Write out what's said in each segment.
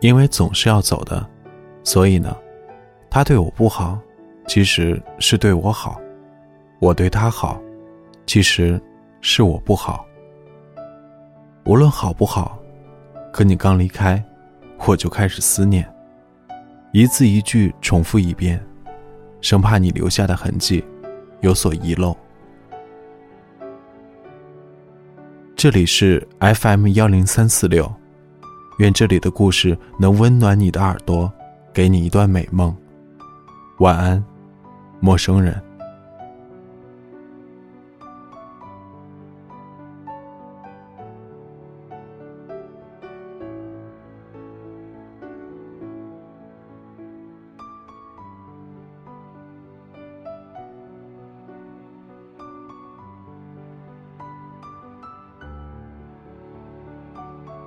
因为总是要走的，所以呢，他对我不好，其实是对我好；我对他好，其实是我不好。无论好不好，可你刚离开，我就开始思念，一字一句重复一遍，生怕你留下的痕迹有所遗漏。这里是 FM 幺零三四六，愿这里的故事能温暖你的耳朵，给你一段美梦。晚安，陌生人。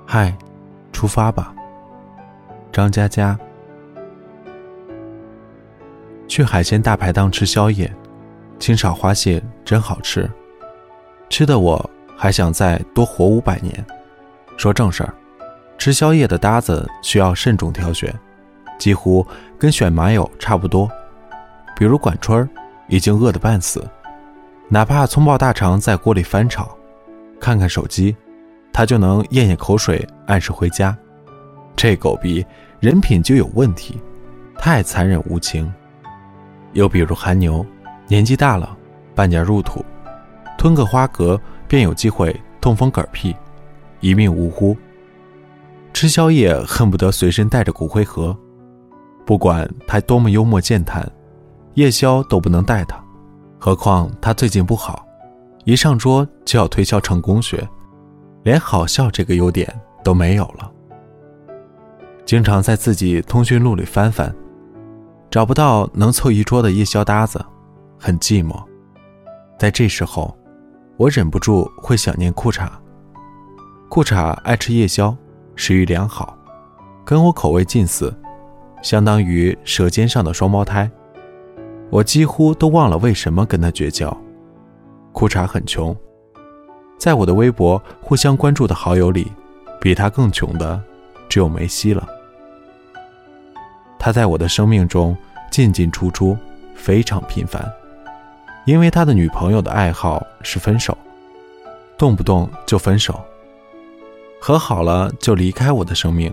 嗨，出发吧，张佳佳。去海鲜大排档吃宵夜，清炒花蟹真好吃，吃的我还想再多活五百年。说正事儿，吃宵夜的搭子需要慎重挑选，几乎跟选马友差不多。比如管春儿已经饿得半死，哪怕葱爆大肠在锅里翻炒，看看手机。他就能咽咽口水，按时回家。这狗逼人品就有问题，太残忍无情。又比如韩牛，年纪大了，半截入土，吞个花蛤便有机会痛风嗝屁，一命呜呼。吃宵夜恨不得随身带着骨灰盒，不管他多么幽默健谈，夜宵都不能带他。何况他最近不好，一上桌就要推销成功学。连好笑这个优点都没有了，经常在自己通讯录里翻翻，找不到能凑一桌的夜宵搭子，很寂寞。在这时候，我忍不住会想念裤衩。裤衩爱吃夜宵，食欲良好，跟我口味近似，相当于舌尖上的双胞胎。我几乎都忘了为什么跟他绝交。裤衩很穷。在我的微博互相关注的好友里，比他更穷的只有梅西了。他在我的生命中进进出出，非常频繁，因为他的女朋友的爱好是分手，动不动就分手。和好了就离开我的生命，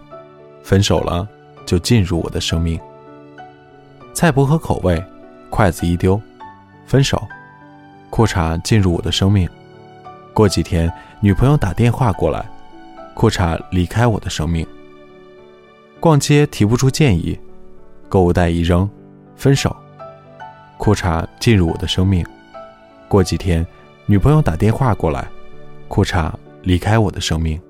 分手了就进入我的生命。菜不合口味，筷子一丢，分手。裤衩进入我的生命。过几天，女朋友打电话过来，裤衩离开我的生命。逛街提不出建议，购物袋一扔，分手。裤衩进入我的生命。过几天，女朋友打电话过来，裤衩离开我的生命。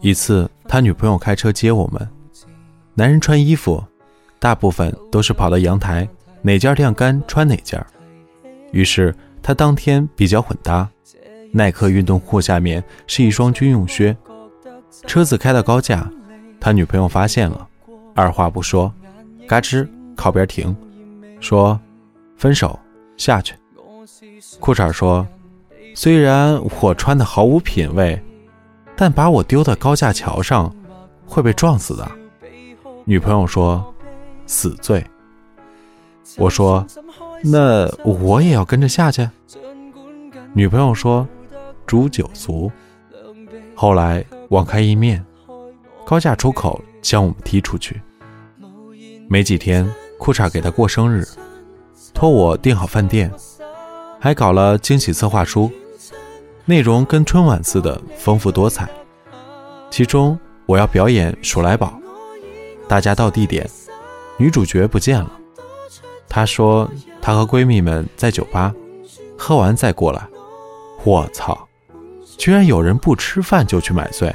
一次，他女朋友开车接我们。男人穿衣服，大部分都是跑到阳台，哪件晾干穿哪件。于是他当天比较混搭，耐克运动裤下面是一双军用靴。车子开到高架，他女朋友发现了，二话不说，嘎吱靠边停，说：“分手，下去。”裤衩说：“虽然我穿的毫无品位。”但把我丢到高架桥上，会被撞死的。女朋友说：“死罪。”我说：“那我也要跟着下去。”女朋友说：“诛九族。”后来网开一面，高架出口将我们踢出去。没几天，裤衩给他过生日，托我订好饭店，还搞了惊喜策划书。内容跟春晚似的丰富多彩，其中我要表演鼠来宝，大家到地点，女主角不见了。她说她和闺蜜们在酒吧喝完再过来。我操，居然有人不吃饭就去买醉，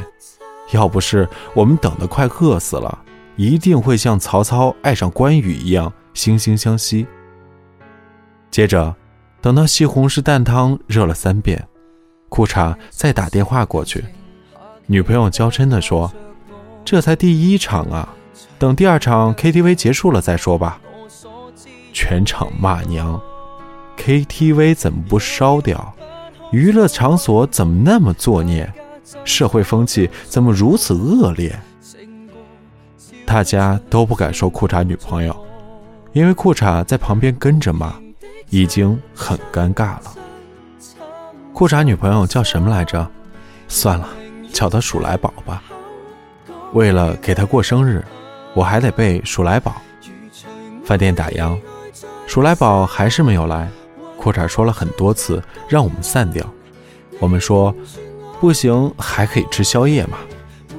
要不是我们等得快饿死了，一定会像曹操爱上关羽一样惺惺相惜。接着，等到西红柿蛋汤热了三遍，裤衩再打电话过去，女朋友娇嗔地说：“这才第一场啊，等第二场 KTV 结束了再说吧。”全场骂娘，KTV 怎么不烧掉？娱乐场所怎么那么作孽？社会风气怎么如此恶劣？大家都不敢说裤衩女朋友，因为裤衩在旁边跟着骂，已经很尴尬了。裤衩女朋友叫什么来着？算了，叫她鼠来宝吧。为了给她过生日，我还得背鼠来宝。饭店打烊，鼠来宝还是没有来。裤衩说了很多次让我们散掉，我们说不行，还可以吃宵夜嘛。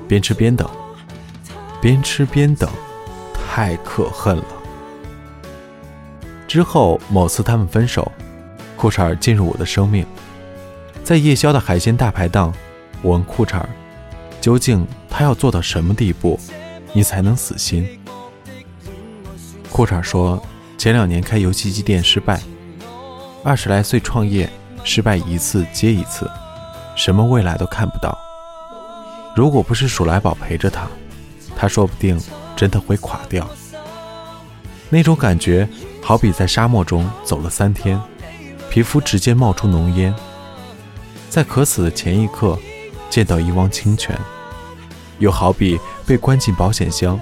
边吃边等，边吃边等，太可恨了。之后某次他们分手，裤衩进入我的生命，在夜宵的海鲜大排档，我问裤衩，究竟他要做到什么地步，你才能死心？裤衩说，前两年开游戏机店失败。二十来岁创业，失败一次接一次，什么未来都看不到。如果不是鼠来宝陪着他，他说不定真的会垮掉。那种感觉，好比在沙漠中走了三天，皮肤直接冒出浓烟，在渴死的前一刻见到一汪清泉，又好比被关进保险箱，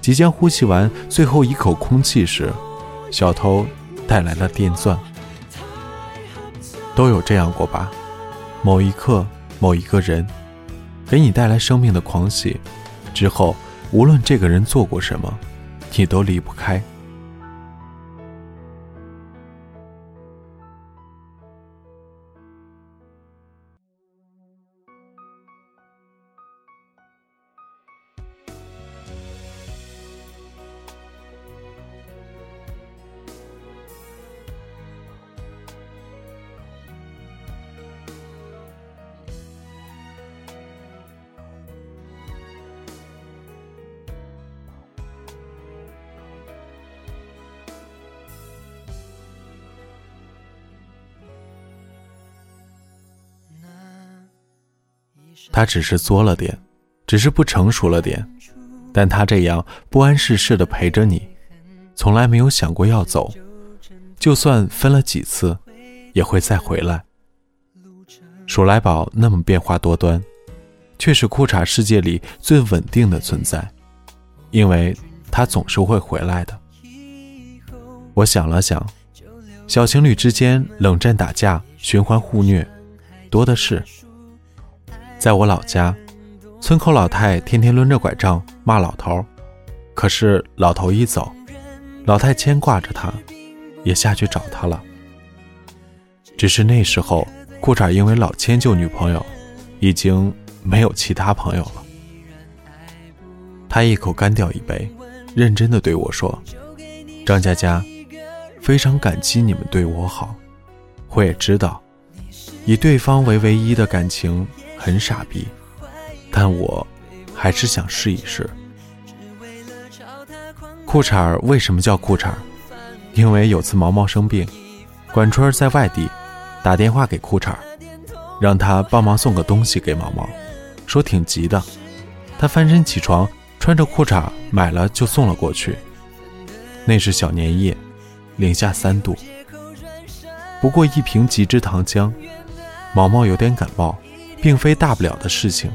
即将呼吸完最后一口空气时，小偷带来了电钻。都有这样过吧？某一刻，某一个人，给你带来生命的狂喜，之后，无论这个人做过什么，你都离不开。他只是作了点，只是不成熟了点，但他这样不谙世事的陪着你，从来没有想过要走，就算分了几次，也会再回来。鼠来宝那么变化多端，却是裤衩世界里最稳定的存在，因为他总是会回来的。我想了想，小情侣之间冷战打架、循环互虐，多的是。在我老家，村口老太天天抡着拐杖骂老头，可是老头一走，老太牵挂着他，也下去找他了。只是那时候，裤衩因为老迁就女朋友，已经没有其他朋友了。他一口干掉一杯，认真的对我说：“张佳佳，非常感激你们对我好，我也知道，以对方为唯一的感情。”很傻逼，但我还是想试一试。裤衩为什么叫裤衩？因为有次毛毛生病，管春儿在外地，打电话给裤衩，让他帮忙送个东西给毛毛，说挺急的。他翻身起床，穿着裤衩买了就送了过去。那是小年夜，零下三度，不过一瓶极致糖浆，毛毛有点感冒。并非大不了的事情，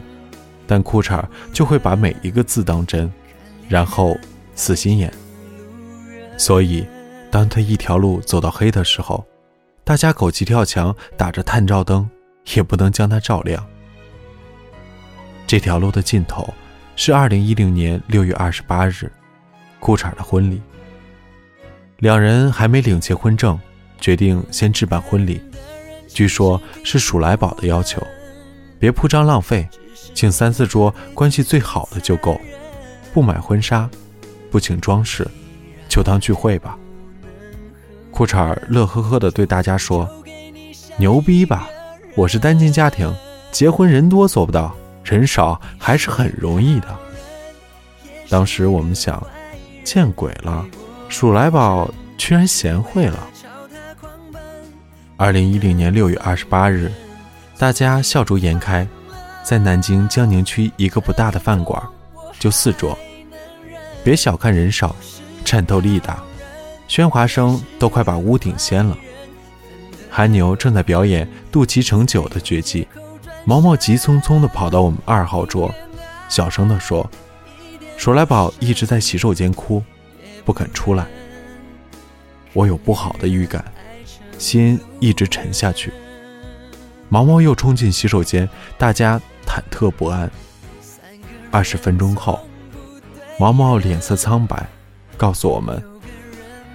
但裤衩就会把每一个字当真，然后死心眼。所以，当他一条路走到黑的时候，大家狗急跳墙，打着探照灯，也不能将他照亮。这条路的尽头，是二零一零年六月二十八日，裤衩的婚礼。两人还没领结婚证，决定先置办婚礼，据说是鼠来宝的要求。别铺张浪费，请三四桌关系最好的就够，不买婚纱，不请装饰，就当聚会吧。裤衩乐呵呵地对大家说：“牛逼吧，我是单亲家庭，结婚人多做不到，人少还是很容易的。当时我们想，见鬼了，鼠来宝居然贤惠了。二零一零年六月二十八日，大家笑逐颜开，在南京江宁区一个不大的饭馆，就四桌。别小看人少，战斗力大，喧哗声都快把屋顶掀了。韩牛正在表演肚脐成酒的绝技，毛毛急匆匆地跑到我们二号桌，小声地说：“鼠来宝一直在洗手间哭，不肯出来。”我有不好的预感，心一直沉下去。毛毛又冲进洗手间，大家忐忑不安。二十分钟后。毛毛脸色苍白，告诉我们：“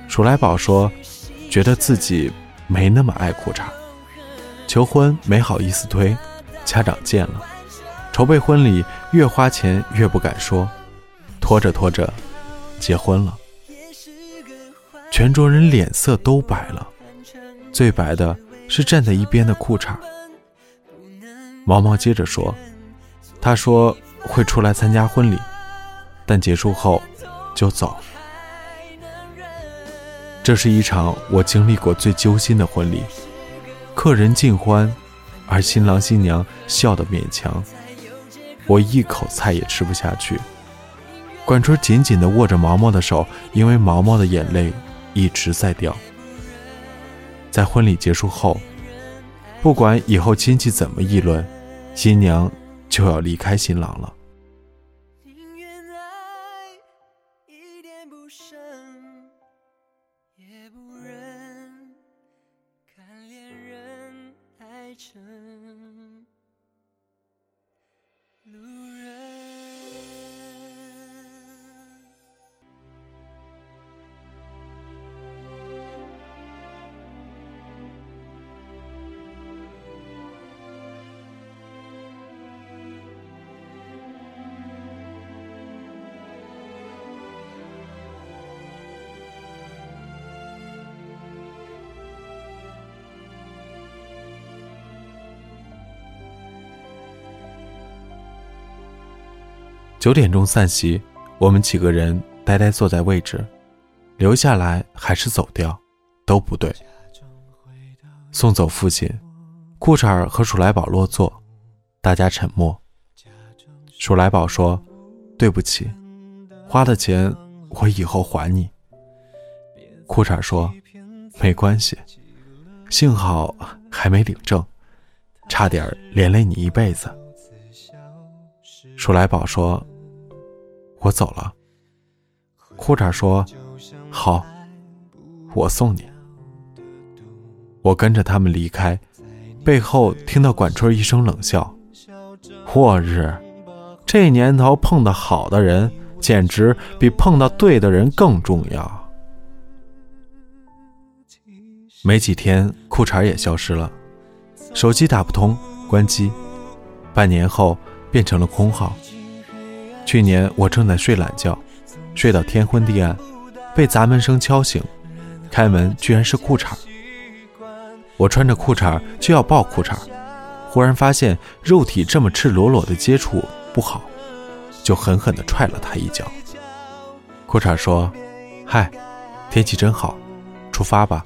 鼠来宝说，觉得自己没那么爱裤衩，求婚没好意思推，家长见了，筹备婚礼越花钱越不敢说，拖着拖着，结婚了。”全桌人脸色都白了，最白的是站在一边的裤衩。毛毛接着说：“他说会出来参加婚礼。”但结束后就走。这是一场我经历过最揪心的婚礼，客人尽欢，而新郎新娘笑得勉强，我一口菜也吃不下去。管春紧紧地握着毛毛的手，因为毛毛的眼泪一直在掉。在婚礼结束后，不管以后亲戚怎么议论，新娘就要离开新郎了。九点钟散席，我们几个人呆呆坐在位置，留下来还是走掉，都不对。送走父亲，裤衩和鼠来宝落座，大家沉默。鼠来宝说：“对不起，花的钱我以后还你。”裤衩说：“没关系，幸好还没领证，差点连累你一辈子。”鼠来宝说。我走了，裤衩说：“好，我送你。”我跟着他们离开，背后听到管春一声冷笑：“我日，这年头碰到好的人，简直比碰到对的人更重要。”没几天，裤衩也消失了，手机打不通，关机，半年后变成了空号。去年我正在睡懒觉，睡到天昏地暗，被砸门声敲醒。开门居然是裤衩。我穿着裤衩就要抱裤衩，忽然发现肉体这么赤裸裸的接触不好，就狠狠地踹了他一脚。裤衩说：“嗨，天气真好，出发吧。”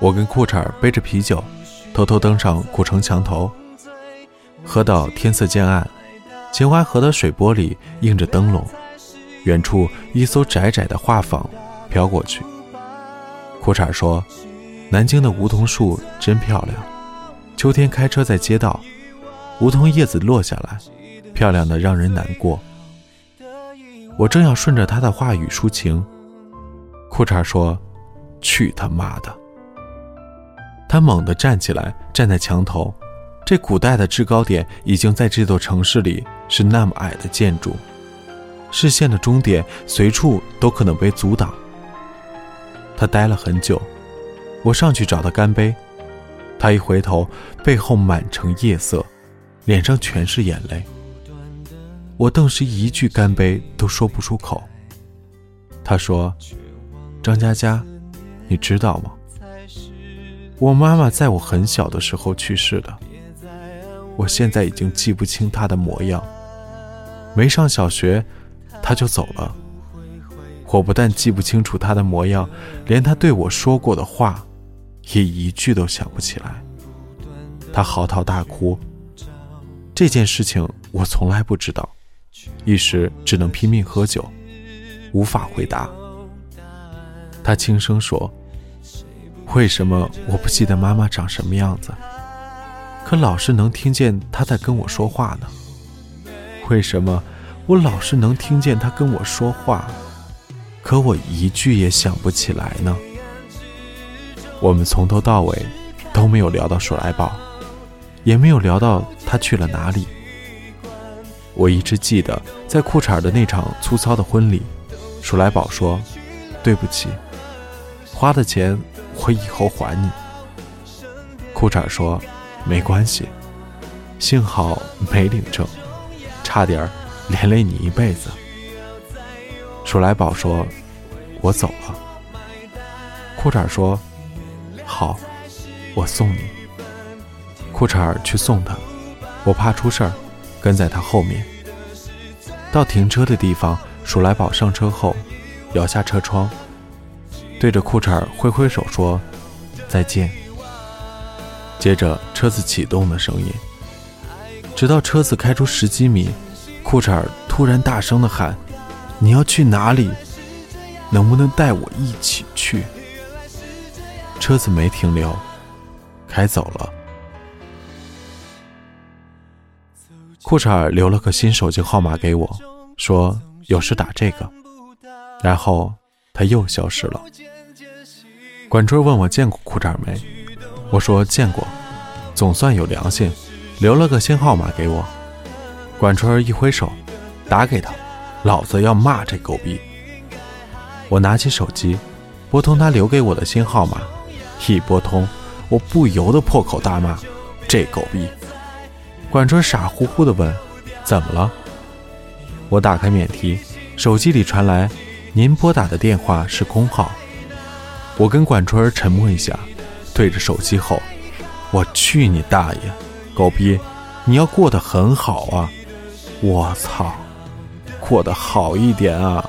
我跟裤衩背着啤酒，偷偷登上古城墙头，喝到天色渐暗。秦淮河的水波里映着灯笼，远处一艘窄窄的画舫飘过去。裤衩说：“南京的梧桐树真漂亮，秋天开车在街道，梧桐叶子落下来，漂亮的让人难过。”我正要顺着他的话语抒情，裤衩说：“去他妈的！”他猛地站起来，站在墙头。这古代的制高点已经在这座城市里是那么矮的建筑，视线的终点随处都可能被阻挡。他呆了很久，我上去找他干杯，他一回头，背后满城夜色，脸上全是眼泪。我顿时一句干杯都说不出口。他说：“张佳佳，你知道吗？我妈妈在我很小的时候去世的。”我现在已经记不清他的模样。没上小学，他就走了。我不但记不清楚他的模样，连他对我说过的话，也一句都想不起来。他嚎啕大哭。这件事情我从来不知道，一时只能拼命喝酒，无法回答。他轻声说：“为什么我不记得妈妈长什么样子？可老是能听见他在跟我说话呢？为什么我老是能听见他跟我说话？”可我一句也想不起来呢。我们从头到尾都没有聊到鼠来宝，也没有聊到他去了哪里。我一直记得，在裤衩的那场粗糙的婚礼，鼠来宝说：“对不起，花的钱我以后还你。”裤衩说：“没关系，幸好没领证，差点连累你一辈子。”鼠来宝说：“我走了。”裤衩说：“好，我送你。”裤衩去送他，我怕出事儿，跟在他后面。到停车的地方，鼠来宝上车后，摇下车窗，对着裤衩挥挥手说：“再见。”接着车子启动的声音，直到车子开出十几米，裤衩突然大声的喊。你要去哪里？能不能带我一起去？车子没停留，开走了。裤衩留了个新手机号码给我，说有事打这个。然后他又消失了。管春问我见过裤衩没？我说见过，总算有良心，留了个新号码给我。管春一挥手，打给他。老子要骂这狗逼！我拿起手机，拨通他留给我的新号码，一拨通，我不由得破口大骂：“这狗逼！”管春傻乎乎地问：“怎么了？”我打开免提，手机里传来：“您拨打的电话是空号。”我跟管春沉默一下，对着手机吼：“我去你大爷！狗逼，你要过得很好啊！我操！”过得好一点啊！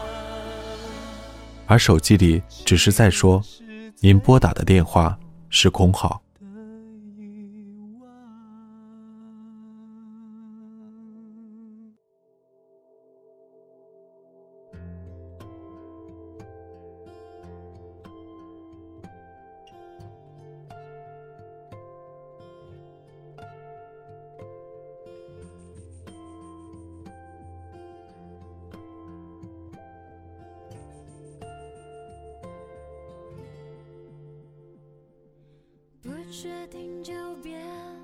而手机里只是在说：“您拨打的电话是空号。”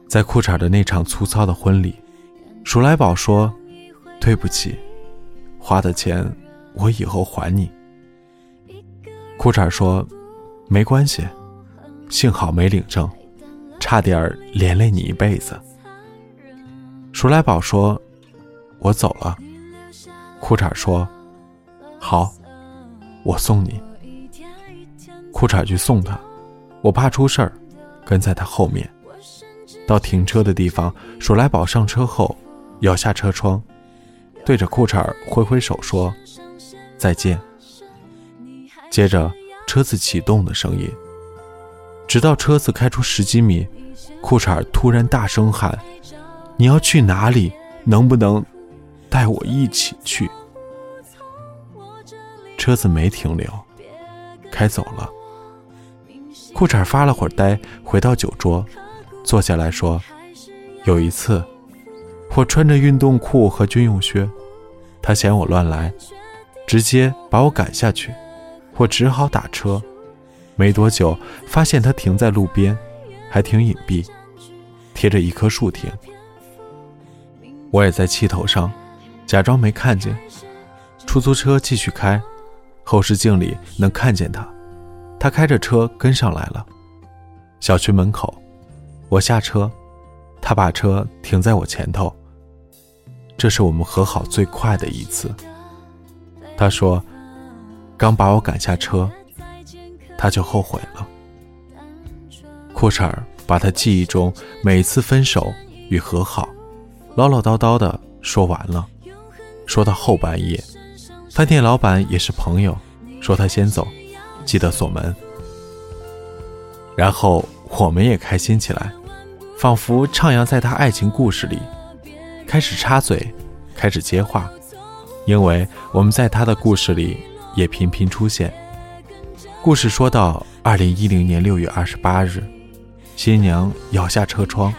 在裤衩的那场粗糙的婚礼，鼠来宝说：“对不起，花的钱我以后还你。”裤衩说：“没关系，幸好没领证，差点连累你一辈子。”鼠来宝说：“我走了。”裤衩说：“好，我送你。”裤衩去送他，我怕出事儿。跟在他后面，到停车的地方，鼠来宝上车后，摇下车窗，对着裤衩挥挥手说：“再见。”接着车子启动的声音，直到车子开出十几米，裤衩突然大声喊：“你要去哪里？能不能带我一起去？”车子没停留，开走了。裤衩发了会儿呆，回到酒桌，坐下来说：“有一次，我穿着运动裤和军用靴，他嫌我乱来，直接把我赶下去，我只好打车。没多久，发现他停在路边，还挺隐蔽，贴着一棵树停。我也在气头上，假装没看见。出租车继续开，后视镜里能看见他。”他开着车跟上来了，小区门口，我下车，他把车停在我前头。这是我们和好最快的一次。他说，刚把我赶下车，他就后悔了。裤衩把他记忆中每次分手与和好唠唠叨叨的说完了。说到后半夜，饭店老板也是朋友，说他先走，记得锁门。然后我们也开心起来，仿佛徜徉在他爱情故事里，开始插嘴，开始接话，因为我们在他的故事里也频频出现。故事说到二零一零年六月二十八日，新娘摇下车窗，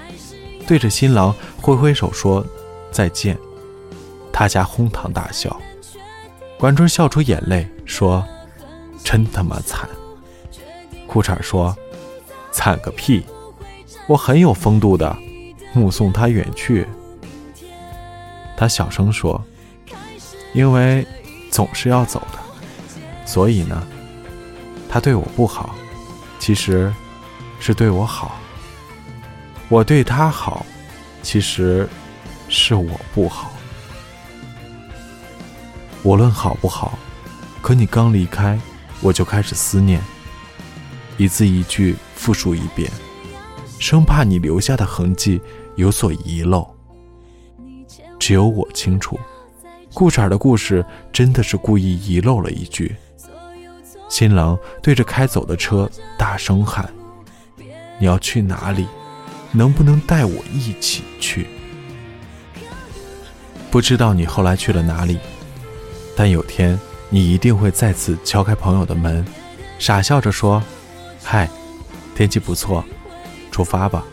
对着新郎挥挥手说再见。大家哄堂大笑，管春笑出眼泪说：“真他妈惨。”裤衩说：“惨个屁！我很有风度的，目送他远去。”他小声说：“因为总是要走的，所以呢。”他对我不好，其实是对我好；我对他好，其实是我不好。无论好不好，可你刚离开，我就开始思念，一字一句复述一遍，生怕你留下的痕迹有所遗漏。只有我清楚，顾婶的故事真的是故意遗漏了一句。新郎对着开走的车大声喊：“你要去哪里？能不能带我一起去？”不知道你后来去了哪里，但有天你一定会再次敲开朋友的门，傻笑着说：“嗨，天气不错，出发吧。”